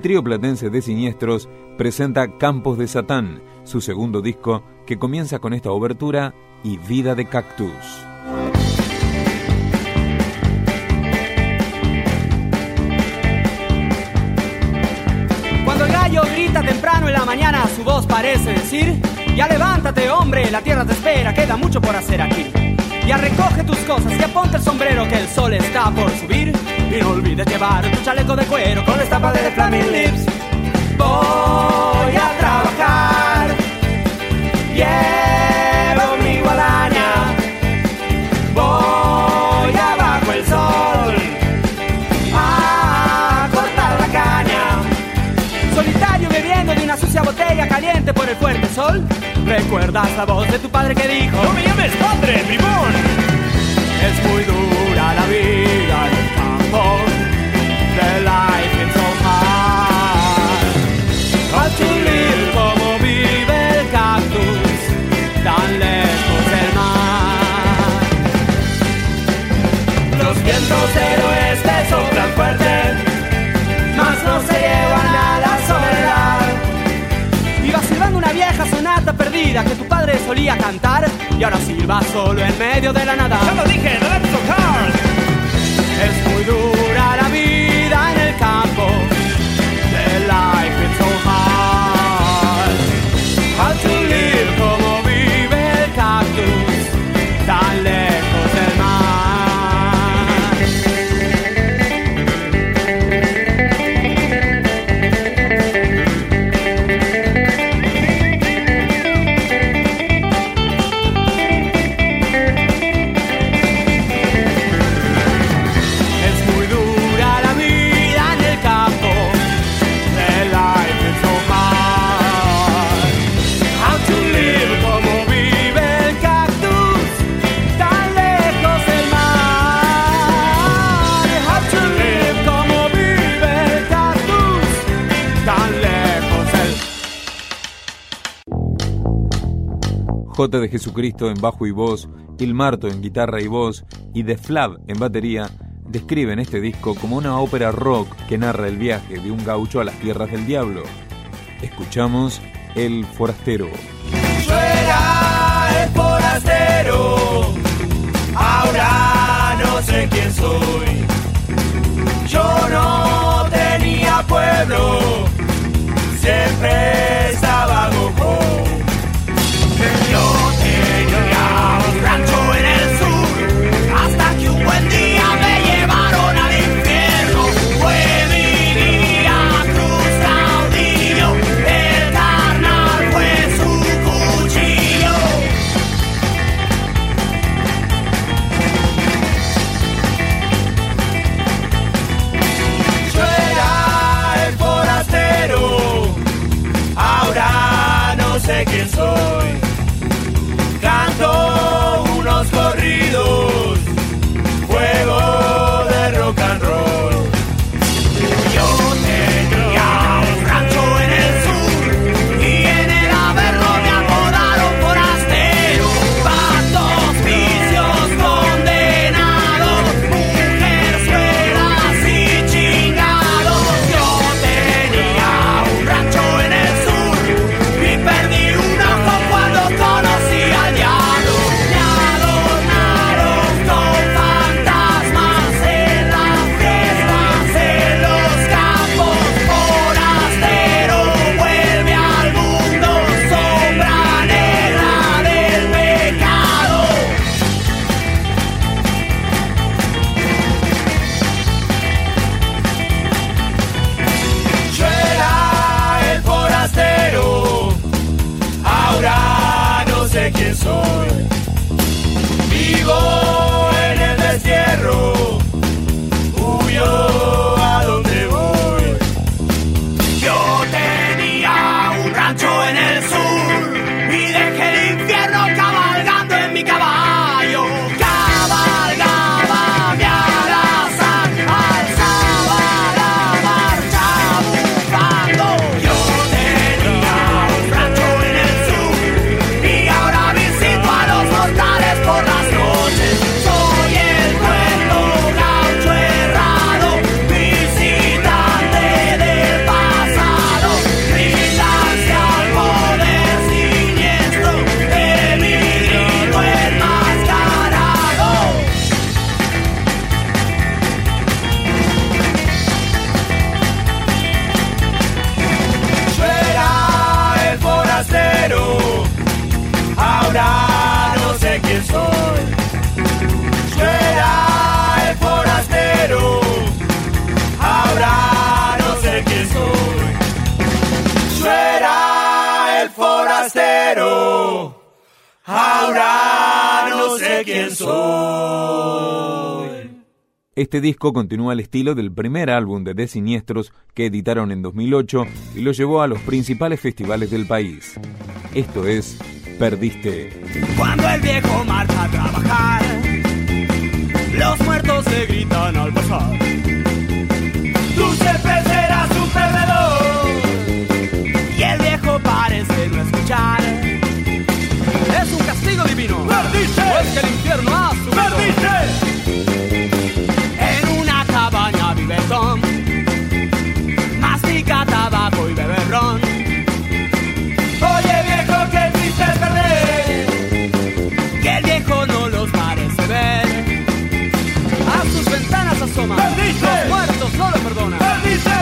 El trío platense de Siniestros presenta Campos de Satán, su segundo disco que comienza con esta obertura y Vida de Cactus. Cuando el gallo grita temprano en la mañana, su voz parece decir, ya levántate hombre, la tierra te espera, queda mucho por hacer aquí. Ya recoge tus cosas, y ponte el sombrero que el sol está por subir. Y no olvides llevar tu chaleco de cuero con estampa de Flaming Lips. Voy a trabajar. Llevo mi guadaña. Voy abajo el sol. A cortar la caña. Solitario bebiendo de una sucia botella caliente por el fuerte sol. ¿Recuerdas la voz de tu padre que dijo? ¡No me llames padre! Es muy dura la vida en el campo. The life is so hard. How to live como vive el cactus, tan lejos del mar. Los vientos del oeste soplan fuerte, mas no se llevan a la soledad. Iba silbando una vieja sonata perdida que tu padre solía cantar y ahora silba solo en medio de la nada. ¡Ya lo dije! ¡No tocar! J de Jesucristo en bajo y voz, Il Marto en guitarra y voz y The Flav en batería describen este disco como una ópera rock que narra el viaje de un gaucho a las tierras del diablo. Escuchamos El Forastero. Yo era el forastero, ahora no sé quién soy. Yo no tenía pueblo, siempre estaba gojo. Yo tenía un rancho en el sur, hasta que un buen día me llevaron al infierno. Fue mi día cruzado, dios. El carnal fue su cuchillo. Soy ya el forastero, ahora no sé quién soy. sé quién soy. Vivo cobrar, no sé quién soy. Este disco continúa el estilo del primer álbum de The Siniestros que editaron en 2008 y lo llevó a los principales festivales del país. Esto es Perdiste. Cuando el viejo marcha a trabajar, los muertos se gritan al pasar. Tú siempre serás un perdedor. Y el viejo parece no escuchar. Que el infierno ha subido. ¡Perdiste! En una cabaña vive Tom. Mastica tabaco y bebe ron. Oye viejo, qué triste es perder. Y el viejo no los parece ver. A sus ventanas asoma. ¡Perdiste! Los muertos no lo perdonan. ¡Perdiste!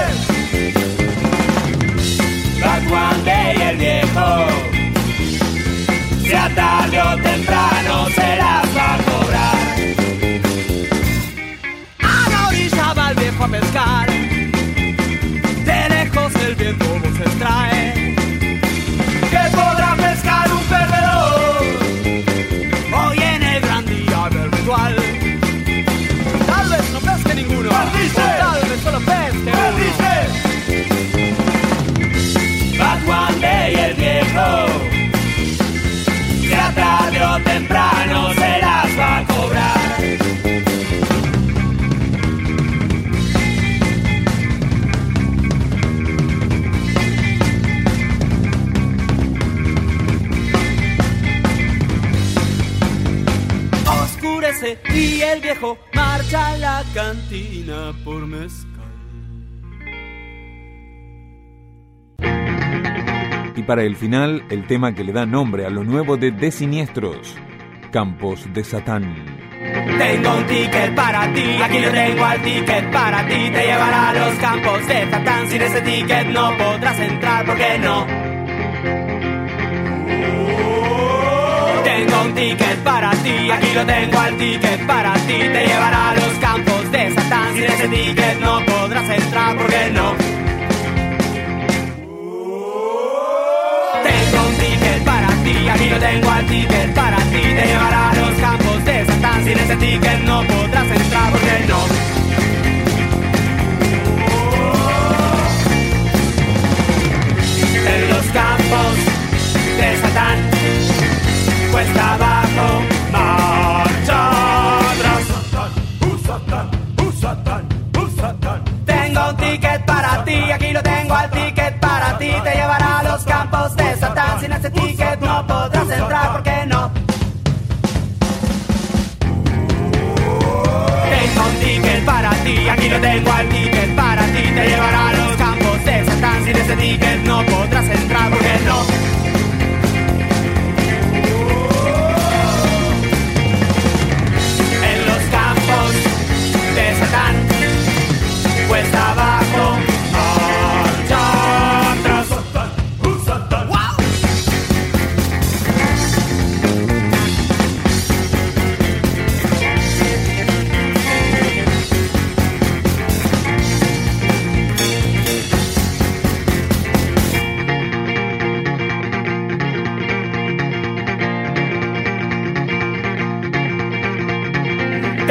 Back one day el viejo. Se las será el viejo marcha a la cantina por mezcal. Y para el final, el tema que le da nombre a lo nuevo de The Siniestros, Campos de Satán. Tengo un ticket para ti, aquí lo tengo al ticket para ti. Te llevará a los campos de Satán. Sin ese ticket no podrás entrar, ¿por qué no? Ticket para ti, aquí lo tengo al ticket para ti. Te llevará a los campos de Satán. Sin ese ticket no podrás entrar, ¿por qué no? Tengo un ticket para ti, aquí lo tengo al ticket para ti. Te llevará a los campos de Satán. Sin ese ticket no podrás entrar, ¿por qué no? En los campos de Satán, cuesta Te llevará a los campos de Satán. Sin ese ticket no podrás entrar, ¿por qué no? Tengo un ticket para ti, aquí lo tengo al ticket para ti. Te llevará a los campos de Satán. Sin ese ticket no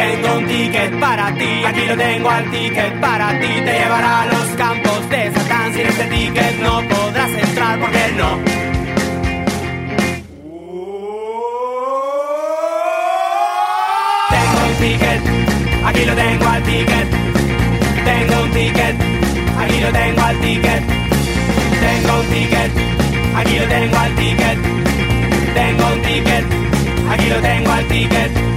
Tengo un ticket para ti, aquí lo tengo al ticket para ti. Te llevará a los campos de Satán. Sin este ticket no podrás entrar, ¿por qué no? Tengo un ticket, aquí lo tengo al ticket. Tengo un ticket, aquí lo tengo al ticket. Tengo un ticket, aquí lo tengo al ticket. Tengo un ticket, aquí lo tengo al ticket.